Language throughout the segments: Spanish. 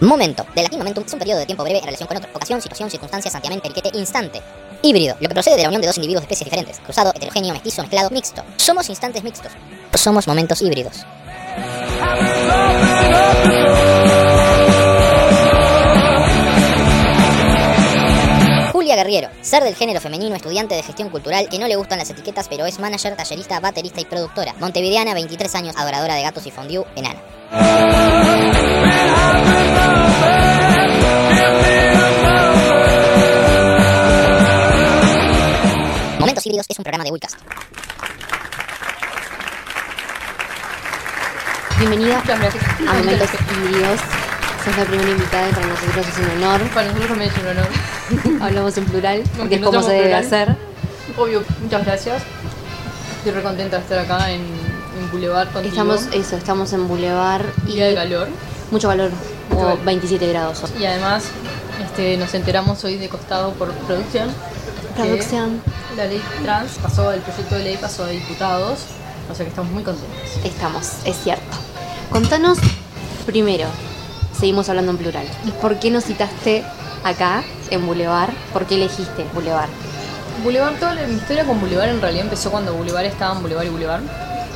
Momento. Del latín momentum es un periodo de tiempo breve en relación con otra ocasión, situación, circunstancia, santiamente, periquete, instante. Híbrido, lo que procede de la unión de dos individuos de especies diferentes. Cruzado, heterogéneo, mestizo, mezclado, mixto. Somos instantes mixtos. Somos momentos híbridos. Julia Guerriero, ser del género femenino, estudiante de gestión cultural que no le gustan las etiquetas, pero es manager, tallerista, baterista y productora. Montevideana, 23 años, adoradora de gatos y fondue, enana. Momentos híbridos es un programa de Wicast. Bienvenida a Momentos Híbridos. Sos la primera invitada y para nosotros es un honor. Para nosotros también es un honor. Hablamos en plural, porque Aunque es no como se debe plural. hacer. Obvio, muchas gracias. Estoy re contenta de estar acá en, en Boulevard contigo. Estamos, eso, estamos en Boulevard y de calor. Mucho calor, o calor. 27 grados. Y además este, nos enteramos hoy de costado por producción. Producción. La ley trans pasó, el proyecto de ley pasó a diputados. O sea que estamos muy contentos. Estamos, es cierto. Contanos primero, seguimos hablando en plural. ¿Por qué nos citaste acá, en Boulevard? ¿Por qué elegiste Boulevard? Boulevard, toda la- mi historia con Boulevard en realidad empezó cuando Boulevard estaba en Boulevard y Boulevard.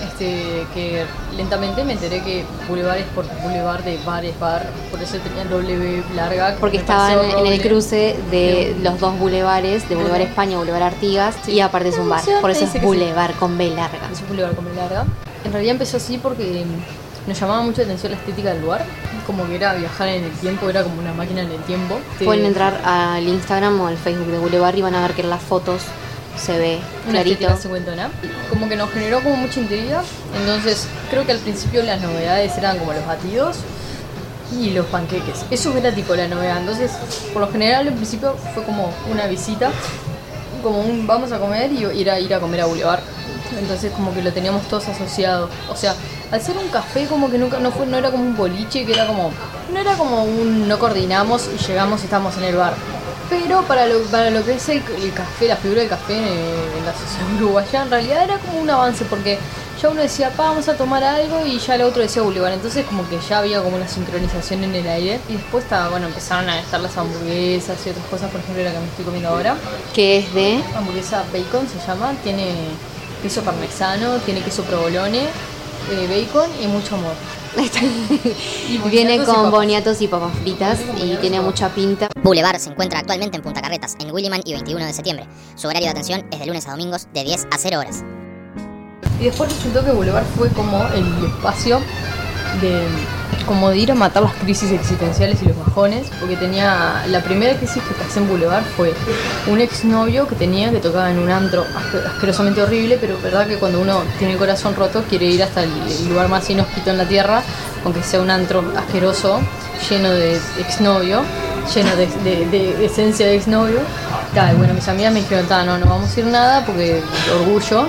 Este, que lentamente me enteré que Boulevard es por Boulevard de bar es bar, por eso tenía W larga. Porque estaban en el cruce de los dos bulevares, de Boulevard España, Boulevard Artigas, y aparte es un bar. Por eso es sí. Boulevard con B larga. Es un Boulevard con B larga. En realidad empezó así porque nos llamaba mucho la atención la estética del lugar. Como que era viajar en el tiempo, era como una máquina en el tiempo. Pueden entrar al Instagram o al Facebook de Boulevard y van a ver que las fotos se ve una clarito. cincuentona. Como que nos generó como mucha intriga. Entonces, creo que al principio las novedades eran como los batidos y los panqueques. Eso era tipo la novedad. Entonces, por lo general, al principio fue como una visita, como un vamos a comer y ir a, ir a comer a Boulevard. Entonces, como que lo teníamos todos asociado. O sea, al ser un café, como que nunca no fue no era como un boliche, que era como. No era como un no coordinamos y llegamos y estamos en el bar. Pero para lo, para lo que es el, café, la figura del café en, la sociedad uruguaya, en realidad era como un avance porque ya uno decía, pa, vamos a tomar algo y ya el otro decía Boulevard. Entonces como que ya había como una sincronización en el aire. Y después estaba, bueno, empezaron a estar las hamburguesas y otras cosas, por ejemplo la que me estoy comiendo ahora. Que es de. Hamburguesa bacon se llama, tiene queso parmesano, tiene queso provolone, eh, bacon y mucho amor. Viene con boniatos y papas fritas y tiene mucha pinta. Boulevard se encuentra actualmente en Punta Carretas, en Williman y 21 de septiembre. Su horario de atención es de lunes a domingos de 10 a 0 horas. Y después resultó que Boulevard fue como el espacio de como de ir a matar las crisis existenciales y los bajones, porque tenía la primera crisis que pasé en Boulevard fue un exnovio que tenía que tocaba en un antro asque- asquerosamente horrible, pero verdad que cuando uno tiene el corazón roto quiere ir hasta el, lugar más inhóspito en la tierra, aunque sea un antro asqueroso, lleno de exnovio, lleno de, de- de esencia de exnovio. Y bueno, mis amigas me dijeron, "Ta, no, no vamos a ir nada porque orgullo.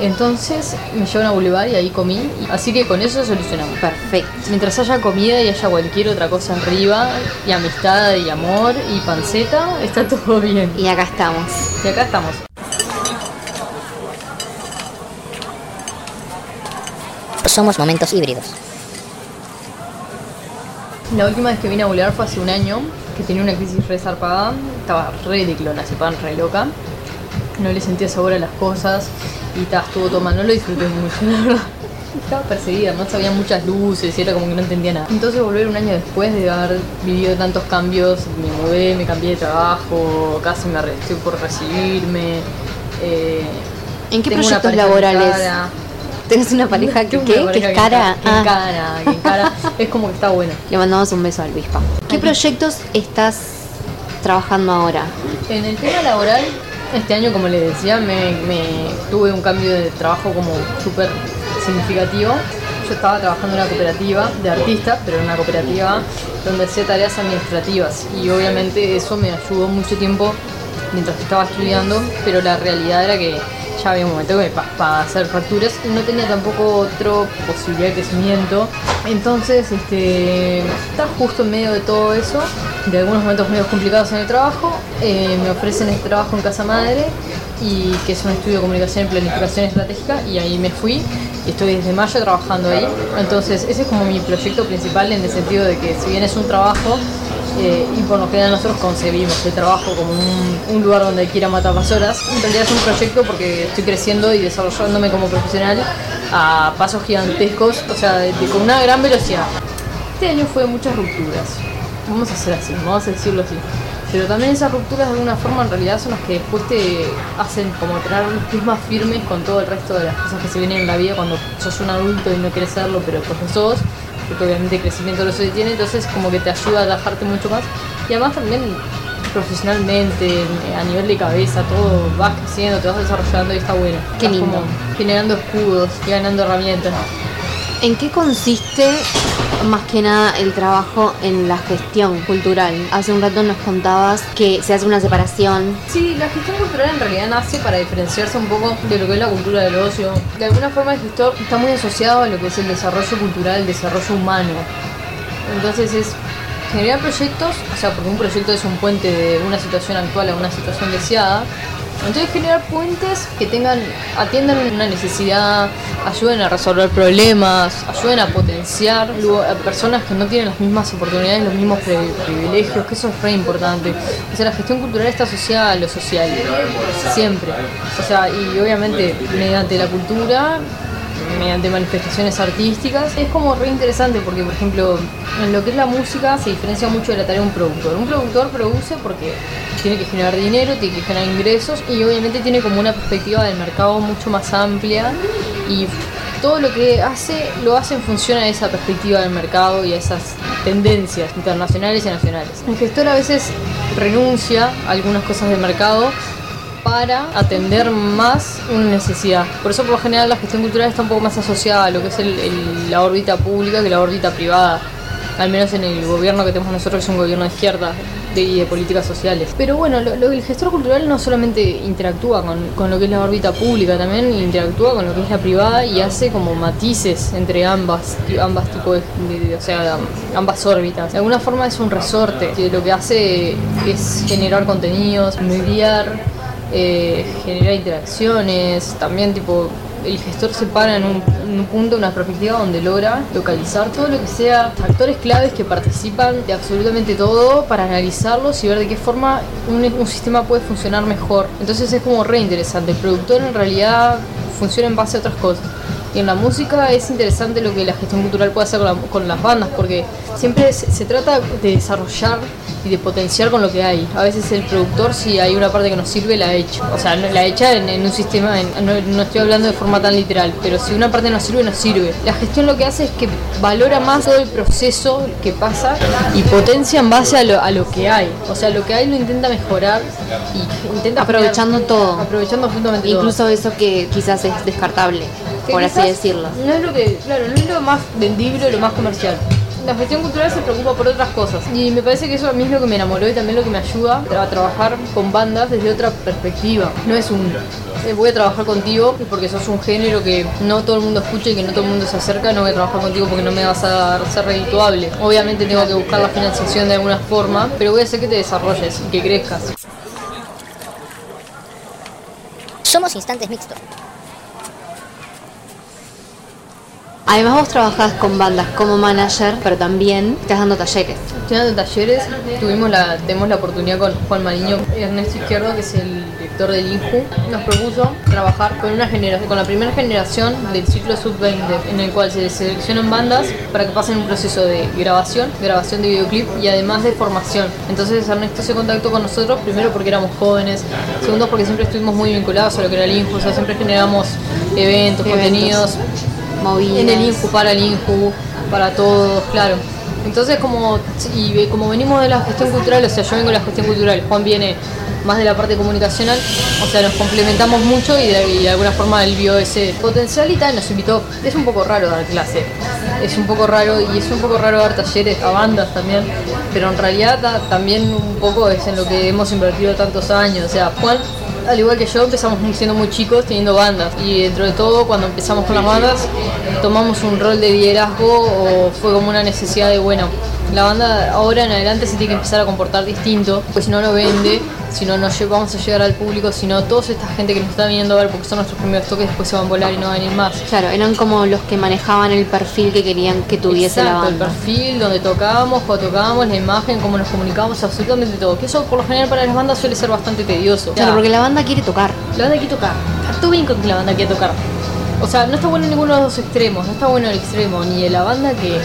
Entonces me llevaron a Boulevard y ahí comí. Así que con eso solucionamos. Perfecto. Mientras haya comida y haya cualquier otra cosa arriba, y amistad y amor y panceta, está todo bien. Y acá estamos. Y acá estamos. Somos momentos híbridos. La última vez que vine a Boulevard fue hace un año, que tenía una crisis re zarpada. Estaba re de clonazepam, re loca. No le sentía sabor a las cosas y ta, estuvo tomando, no lo disfruté mucho, la verdad. Estaba perseguida, no sabía muchas luces y era como que no entendía nada. Entonces volver un año después de haber vivido tantos cambios, me mudé, me cambié de trabajo, casi me arre- estoy por recibirme. eh, ¿En qué proyectos laborales? cara. ¿Tenés una pareja que, pareja es cara? Que Ah, encara, que encara. Es como que está bueno. le mandamos un beso al Bispa. ¿Qué proyectos estás trabajando ahora? En el tema laboral, este año, como les decía, me, tuve un cambio de trabajo como súper significativo. Yo estaba trabajando en una cooperativa de artistas, pero en una cooperativa donde hacía tareas administrativas y obviamente eso me ayudó mucho tiempo mientras estaba estudiando, pero la realidad era que ya había un momento que para hacer facturas y no tenía tampoco otra posibilidad de crecimiento. Entonces, este, está justo en medio de todo eso, de algunos momentos medio complicados en el trabajo. Eh, me ofrecen este trabajo en Casa Madre y que es un estudio de comunicación y planificación estratégica y ahí me fui y estoy desde mayo trabajando ahí. Entonces ese es como mi proyecto principal en el sentido de que si bien es un trabajo, eh, y por lo general nosotros concebimos el trabajo como un, lugar donde quiera matar más horas. En realidad es un proyecto porque estoy creciendo y desarrollándome como profesional a pasos gigantescos, o sea, con una gran velocidad. Este año fue muchas rupturas, vamos a hacer así, vamos a decirlo así. Pero también esas rupturas de alguna forma en realidad son las que después te hacen como tener pies más firmes con todo el resto de las cosas que se vienen en la vida cuando sos un adulto y no quieres serlo, pero pues lo sos porque obviamente el crecimiento lo se tiene, entonces como que te ayuda a relajarte mucho más. Y además también profesionalmente, a nivel de cabeza, todo vas creciendo, te vas desarrollando y está bueno. Qué lindo. generando escudos y ganando herramientas. ¿En qué consiste más que nada el trabajo en la gestión cultural? Hace un rato nos contabas que se hace una separación. Sí, la gestión cultural en realidad nace para diferenciarse un poco de lo que es la cultura del ocio. De alguna forma el gestor está muy asociado a lo que es el desarrollo cultural, el desarrollo humano. Entonces es generar proyectos, o sea, porque un proyecto es un puente de una situación actual a una situación deseada, entonces generar puentes que tengan, atiendan una necesidad, ayuden a resolver problemas, ayuden a potenciar a personas que no tienen las mismas oportunidades, los mismos privilegios, que eso es re importante. O sea, la gestión cultural está asociada a lo social, siempre. O sea, y obviamente mediante la cultura mediante manifestaciones artísticas. Es como re interesante porque, por ejemplo, en lo que es la música se diferencia mucho de la tarea de un productor. Un productor produce porque tiene que generar dinero, tiene que generar ingresos y obviamente tiene como una perspectiva del mercado mucho más amplia y todo lo que hace lo hace en función a esa perspectiva del mercado y a esas tendencias internacionales y nacionales. El gestor a veces renuncia a algunas cosas del mercado para atender más una necesidad. Por eso por lo general la gestión cultural está un poco más asociada a lo que es la órbita pública que la órbita privada. Al menos en el gobierno que tenemos nosotros, que es un gobierno de izquierda y de, políticas sociales. Pero bueno, lo, el gestor cultural no solamente interactúa con, lo que es la órbita pública, también interactúa con lo que es la privada y hace como matices entre ambas, ambas tipos de, o sea, ambas órbitas. De alguna forma es un resorte, que lo que hace es generar contenidos, mediar eh, genera interacciones, también tipo el gestor se para en un, punto, una perspectiva donde logra localizar todo lo que sea factores claves que participan de absolutamente todo para analizarlos y ver de qué forma un, un sistema puede funcionar mejor. Entonces es como re interesante. El productor en realidad funciona en base a otras cosas. Y en la música es interesante lo que la gestión cultural puede hacer con, las bandas, porque siempre se, trata de desarrollar y de potenciar con lo que hay. A veces el productor, si hay una parte que nos sirve, la echa. O sea, la echa en, un sistema, no, estoy hablando de forma tan literal, pero si una parte nos sirve, nos sirve. La gestión lo que hace es que valora más todo el proceso que pasa y potencia en base a lo, a lo que hay. O sea, lo que hay lo intenta mejorar y intenta... Aprovechando todo. Aprovechando absolutamente Incluso eso que quizás es descartable por así decirlo. No es lo que, claro, no es lo más vendible, lo más comercial. La gestión cultural se preocupa por otras cosas y me parece que eso a mí es lo que me enamoró y también lo que me ayuda a trabajar con bandas desde otra perspectiva. No es un eh, voy a trabajar contigo porque sos un género que no todo el mundo escucha y que no todo el mundo se acerca, no voy a trabajar contigo porque no me vas a ser redituable. Obviamente tengo que buscar la financiación de alguna forma, pero voy a hacer que te desarrolles y que crezcas. Somos Instantes Mixtos Además vos trabajás con bandas como manager, pero también estás dando talleres. Estoy dando talleres, tuvimos la, tenemos la oportunidad con Juan Mariño, Ernesto Izquierdo, que es el director del INJU, nos propuso trabajar con una generación, con la primera generación del ciclo sub-20, en el cual se seleccionan bandas para que pasen un proceso de grabación, grabación de videoclip y además de formación. Entonces Ernesto se contactó con nosotros, primero porque éramos jóvenes, segundo porque siempre estuvimos muy vinculados a lo que era el INJU, o sea, siempre generamos eventos, eventos. contenidos en el Inju, para el Inju, para todos, claro. Entonces como, y como venimos de la gestión cultural, o sea, yo vengo de la gestión cultural, Juan viene más de la parte comunicacional, o sea, nos complementamos mucho y de, alguna forma él vio ese potencial y tal, nos invitó. Es un poco raro dar clase, es un poco raro y es un poco raro dar talleres a bandas también, pero en realidad también un poco es en lo que hemos invertido tantos años, o sea, Juan al igual que yo, empezamos siendo muy chicos teniendo bandas. Y dentro de todo, cuando empezamos con las bandas, tomamos un rol de liderazgo o fue como una necesidad de, bueno, la banda ahora en adelante se tiene que empezar a comportar distinto, pues si no lo vende, si no, no vamos a llegar al público, si no, toda esta gente que nos está viniendo a ver porque son nuestros primeros toques, después se van a volar y no van a venir más. Claro, eran como los que manejaban el perfil que querían que tuviese Exacto, la el banda. perfil, donde tocábamos, cuando tocábamos, la imagen, cómo nos comunicábamos, absolutamente todo. Que eso por lo general para las bandas suele ser bastante tedioso. Claro, porque la banda quiere tocar. La banda quiere tocar. Está bien con que la banda quiera tocar. O sea, no está bueno en ninguno de los dos extremos. No está bueno el extremo ni de la banda que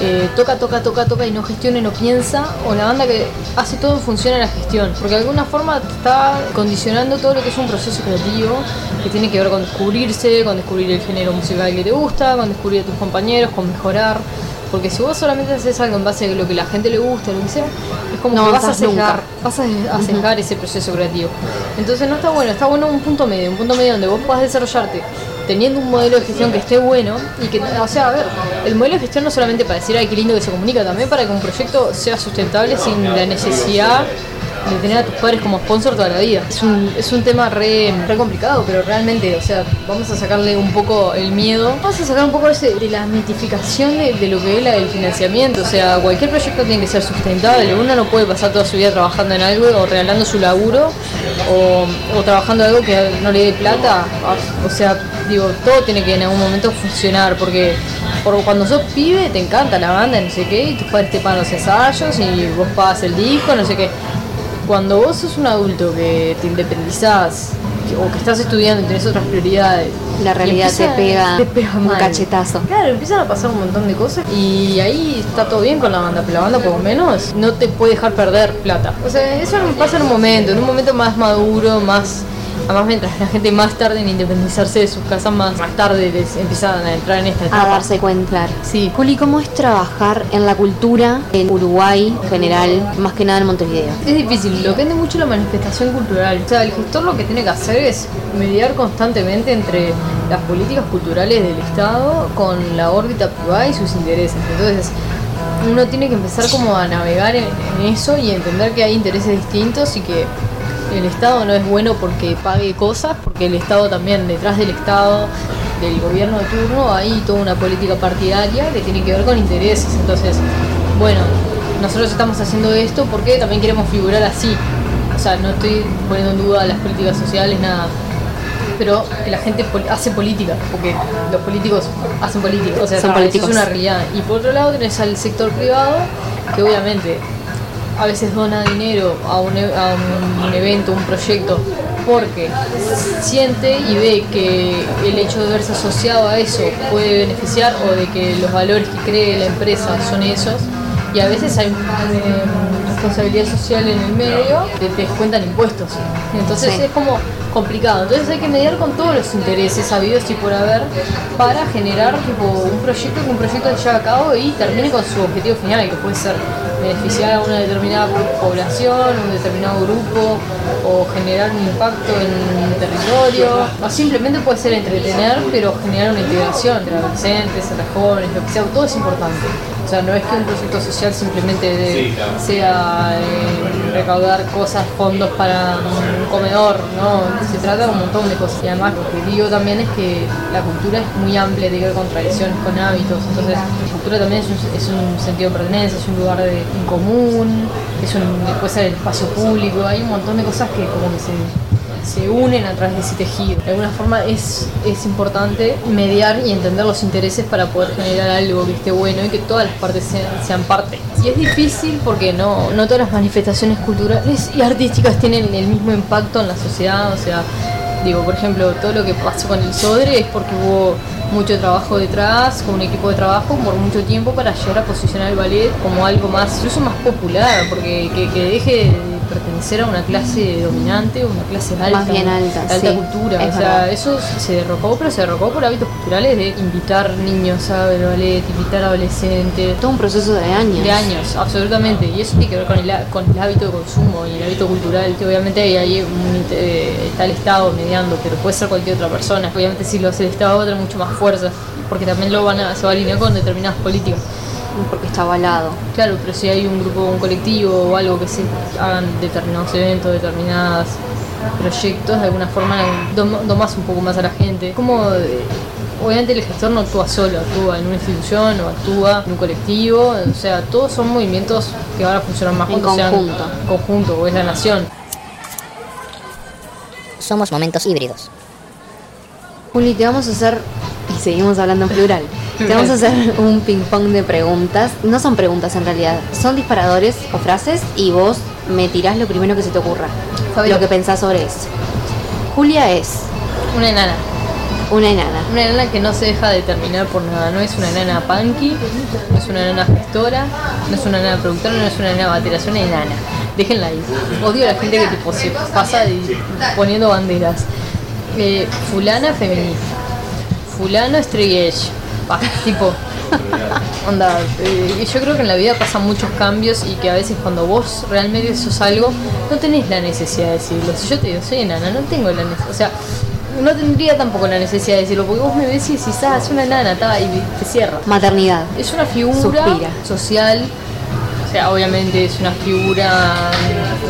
eh, toca, toca, toca, toca y no gestiona y no piensa. O la banda que hace todo en función a la gestión. Porque de alguna forma está condicionando todo lo que es un proceso creativo que tiene que ver con descubrirse, con descubrir el género musical que te gusta, con descubrir a tus compañeros, con mejorar. Porque si vos solamente haces algo en base a lo que la gente le gusta, lo que sea, es como No que vas a sesgar, vas a, a sesgar ese proceso creativo. Entonces no está bueno, está bueno un punto medio, un punto medio donde vos puedas desarrollarte teniendo un modelo de gestión que esté bueno y que, o sea, a ver, el modelo de gestión no solamente para decir, ay, qué lindo que se comunica, también para que un proyecto sea sustentable sin la necesidad de tener a tus padres como sponsor toda la vida. Es un, es un tema re, complicado, pero realmente, o sea, vamos a sacarle un poco el miedo, vamos a sacar un poco de la mitificación de, lo que es la, el financiamiento, o sea, cualquier proyecto tiene que ser sustentable, uno no puede pasar toda su vida trabajando en algo o regalando su laburo o, o trabajando algo que no le dé plata, o sea, digo, todo tiene que en algún momento funcionar, porque por cuando sos pibe te encanta la banda, no sé qué, y tus padres te pagan los ensayos y vos pagas el disco, no sé qué. Cuando vos sos un adulto que te independizás que- o que estás estudiando y tenés otras prioridades, La realidad te empieza- pega, te pega un cachetazo. Claro, empiezan a pasar un montón de cosas y ahí está todo bien con la banda, pero la banda por lo menos no te puede dejar perder plata. O sea, eso pasa en un momento, en un momento más maduro, más... Además, mientras la gente más tarde en independizarse de sus casas, más, más tarde les empiezan a entrar en esta etapa. A darse cuenta. Sí. Juli, ¿cómo es trabajar en la cultura en Uruguay en general, más que nada en Montevideo? Es difícil, depende mucho de la manifestación cultural. O sea, el gestor lo que tiene que hacer es mediar constantemente entre las políticas culturales del Estado con la órbita privada y sus intereses. Entonces, uno tiene que empezar como a navegar en, en eso y entender que hay intereses distintos y que el Estado no es bueno porque pague cosas, porque el Estado también, detrás del Estado, del gobierno de turno, hay toda una política partidaria que tiene que ver con intereses. Entonces, bueno, nosotros estamos haciendo esto porque también queremos figurar así. O sea, no estoy poniendo en duda las políticas sociales, nada. Pero la gente hace política, porque los políticos hacen política. O sea, Son políticos. es una realidad. Y por otro lado tenés al sector privado, que obviamente a veces dona dinero a un, e- a un evento, un proyecto, porque siente y ve que el hecho de verse asociado a eso puede beneficiar o de que los valores que cree la empresa son esos. Y a veces hay eh, responsabilidad social en el medio, te, descuentan impuestos. Entonces Sí. es como complicado. Entonces hay que mediar con todos los intereses habidos y por haber para generar tipo, un proyecto que un proyecto se lleve a cabo y termine con su objetivo final, que puede ser beneficiar a una determinada población, un determinado grupo, o generar un impacto en un territorio, o simplemente puede ser entretener, pero generar una integración entre adolescentes, entre jóvenes, lo que sea, todo es importante. O sea, no es que un proyecto social simplemente de- sea eh, recaudar cosas, fondos para un comedor, ¿no? Se trata de un montón de cosas. Y además lo que digo también es que la cultura es muy amplia, tiene ver con tradiciones, con hábitos. Entonces, la cultura también es un, es un sentido de pertenencia, es un lugar de, en común, es un, puede ser el espacio público, hay un montón de cosas que como que se se unen a través de ese tejido. De alguna forma es, es importante mediar y entender los intereses para poder generar algo que esté bueno y que todas las partes sean, sean parte. Y es difícil porque no, no todas las manifestaciones culturales y artísticas tienen el mismo impacto en la sociedad, o sea, digo, por ejemplo, todo lo que pasó con el Sodre es porque hubo mucho trabajo detrás, con un equipo de trabajo por mucho tiempo para llegar a posicionar el ballet como algo más, incluso más popular, porque que, deje de pertenecer a una clase dominante una clase alta, Más bien alta, alta sí, cultura. o sea, verdad. eso se derrocó, pero se derrocó por hábitos culturales de invitar niños a ver ballet, invitar adolescentes, Todo un proceso de años. de años, absolutamente. Y eso tiene que ver con el, ha- con el hábito de consumo y el hábito cultural, que obviamente ahí, ahí un inter- eh, está el Estado mediando, pero puede ser cualquier otra persona. Obviamente si lo hace el Estado va a tener mucho más fuerza, porque también lo van a, se va a alinear con determinadas políticas. Porque está avalado. Claro, pero si hay un grupo, un colectivo o algo que se hagan determinados eventos, determinados proyectos, de alguna forma dom- domás un poco más a la gente. Como eh, obviamente el gestor no actúa solo, actúa en una institución o actúa en un colectivo, o sea, todos son movimientos que van a funcionar más En cuando sean conjunto. conjunto o es la nación. somos momentos híbridos. Juli, te vamos a hacer, y seguimos hablando en plural, te vamos a hacer un ping-pong de preguntas. No son preguntas en realidad, son disparadores o frases y vos me tirás lo primero que se te ocurra. Fabio. Lo que pensás sobre eso. Julia es Una enana. una enana. Una enana que no se deja determinar por nada. No es una enana punky, no es una enana gestora, no es una enana productora, no es una enana batera, es una enana. Déjenla ahí. Odio a la gente que tipo se pasa de- poniendo banderas. Eh, fulana feminista. Fulano straight tipo. Onda, eh, yo creo que en la vida pasan muchos cambios y que a veces cuando vos realmente sos algo, no tenés la necesidad de decirlo. Si yo te digo, soy enana, no tengo la necesidad. O sea, no tendría tampoco la necesidad de decirlo, porque vos me ves y decís, ah, es una enana, ta, y te cierra. Maternidad. Es una figura Suspira. social, o sea, obviamente es una figura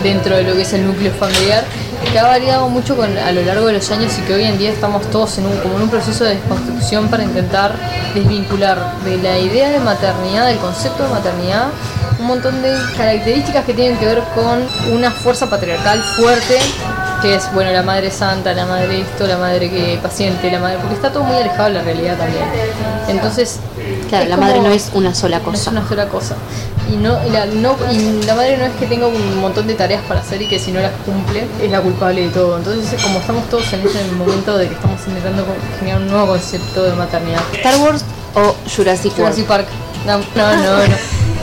dentro de lo que es el núcleo familiar, que ha variado mucho con, a lo largo de los años y que hoy en día estamos todos en un, como en un proceso de desconstrucción para intentar desvincular de la idea de maternidad, del concepto de maternidad, un montón de características que tienen que ver con una fuerza patriarcal fuerte que es bueno la madre santa, la madre esto, la madre que paciente, la madre porque está todo muy alejado de la realidad también. Entonces, Claro, la madre no es una sola no es cosa. una sola cosa. Y no, y la, no, y la madre no es que tenga un montón de tareas para hacer y que si no las cumple es la culpable de todo. Entonces, como estamos todos en ese momento de que estamos intentando generar un nuevo concepto de maternidad. Star Wars o Jurassic. Jurassic Park. No, no, no, no.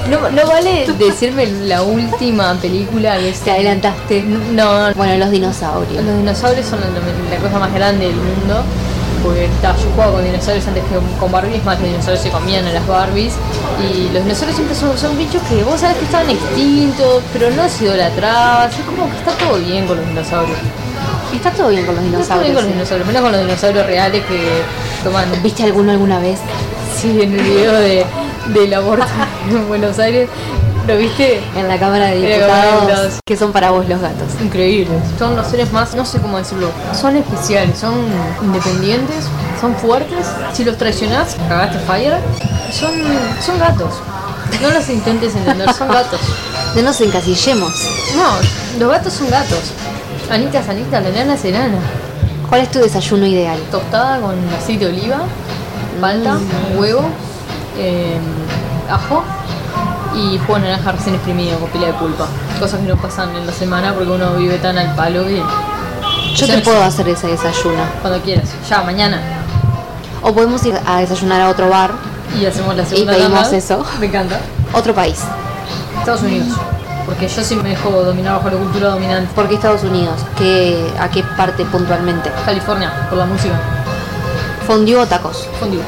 No, no vale decirme la última película que es. Te adelantaste. No, no. Bueno, los dinosaurios. Los dinosaurios son la, la cosa más grande del mundo. Porque ta, yo jugaba con dinosaurios antes que con Barbies, más los dinosaurios se comían a las Barbies. Y los dinosaurios siempre son, son bichos que vos sabés que estaban extintos, pero no se idolatrabas. Es como que está todo bien con los dinosaurios. Está todo bien con los Está todo bien dinosaurios. con los dinosaurios, menos con los dinosaurios reales que toman. ¿Viste alguno alguna vez? Sí, en el video de, del aborto en Buenos Aires. ¿Lo viste? En la Cámara de Diputados. Que son para vos los gatos? increíbles. Son los seres más, no sé cómo decirlo, son especiales, son independientes, son fuertes. Si los traicionás, cagaste fire, son, son gatos. No los intentes entender, son gatos. No nos encasillemos. No, los gatos son gatos. Anita es Anita, la enana es enana. ¿Cuál es tu desayuno ideal? Tostada con aceite de oliva, palta, huevo, eh, ajo y jugo de naranja recién exprimido con pila de pulpa. Cosas que no pasan en la semana porque uno vive tan al palo y Yo te puedo hacer ese desayuno. cuando quieras. Ya, mañana. O podemos ir a desayunar a otro bar, Y hacemos la segunda pedimos tanda. eso. Me encanta. otro país. Estados Unidos. Porque yo sí me dejo dominar bajo la cultura dominante. ¿Por qué Estados Unidos? ¿Qué, ¿A qué parte puntualmente? California, por la música. ¿Fondue o tacos? Fondue.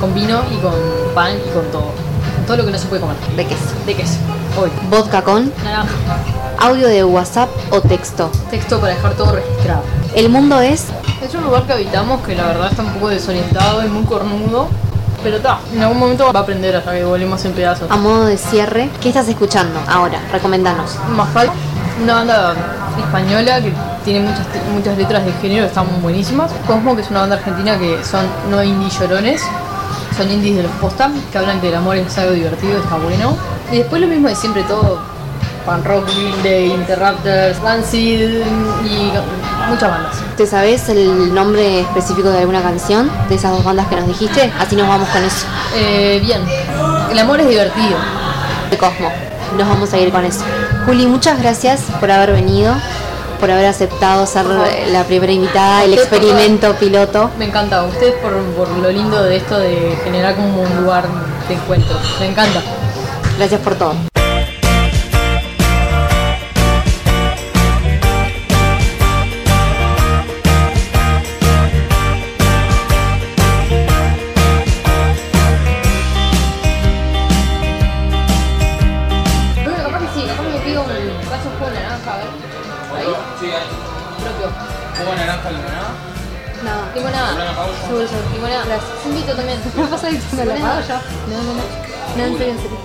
Con vino y con pan y con todo. Todo lo que no se puede comer. ¿De queso? De queso. Hoy. ¿Vodka con? Naranja. ¿Audio de WhatsApp o texto? Texto para dejar todo registrado. El mundo es Es un lugar que habitamos que la verdad está un poco desorientado y muy cornudo. Pero está, en algún momento va a aprender hasta que volvemos en pedazos. a modo de cierre. ¿Qué estás escuchando ahora? Recomendanos. Majal, una banda española que tiene muchas, muchas letras de género están buenísimas. Cosmo, que es una banda argentina que son no indie llorones, son indies de los posta, que hablan que el amor es algo divertido, está bueno. Y después lo mismo de siempre, todo pan rock, Green Day, Interrupters, Rancid y muchas bandas. ¿Te sabes el nombre específico de alguna canción de esas dos bandas que nos dijiste? Así nos vamos con eso. Eh, bien, el amor es divertido. De Cosmo. Nos vamos a ir con eso. Juli, muchas gracias por haber venido, por haber aceptado ser la primera invitada, el Usted experimento piloto. Me encanta, a ustedes por, por lo lindo de esto de generar como un lugar de encuentro. Me encanta. Gracias por todo. yo también. ¿Qué pasa ahí? Me lo pago yo. No, no, no. No, en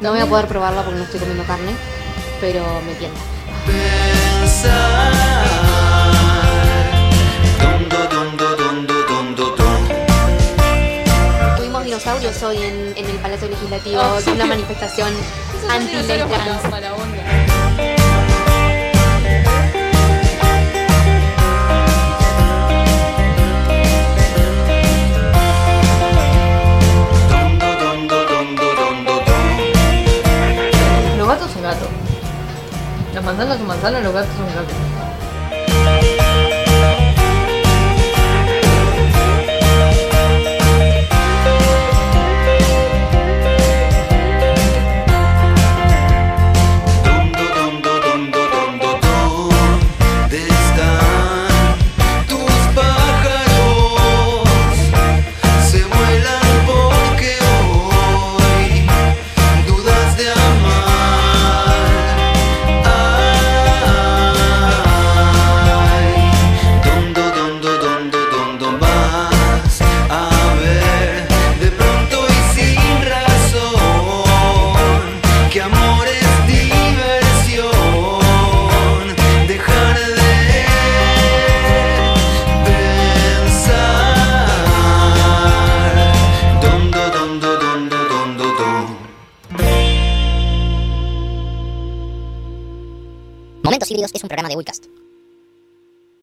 No voy a poder probarla porque no estoy comiendo carne, pero me tienta dinosaurios hoy en, el Palacio Legislativo, oh, sí. una manifestación anti mandando a su manzana.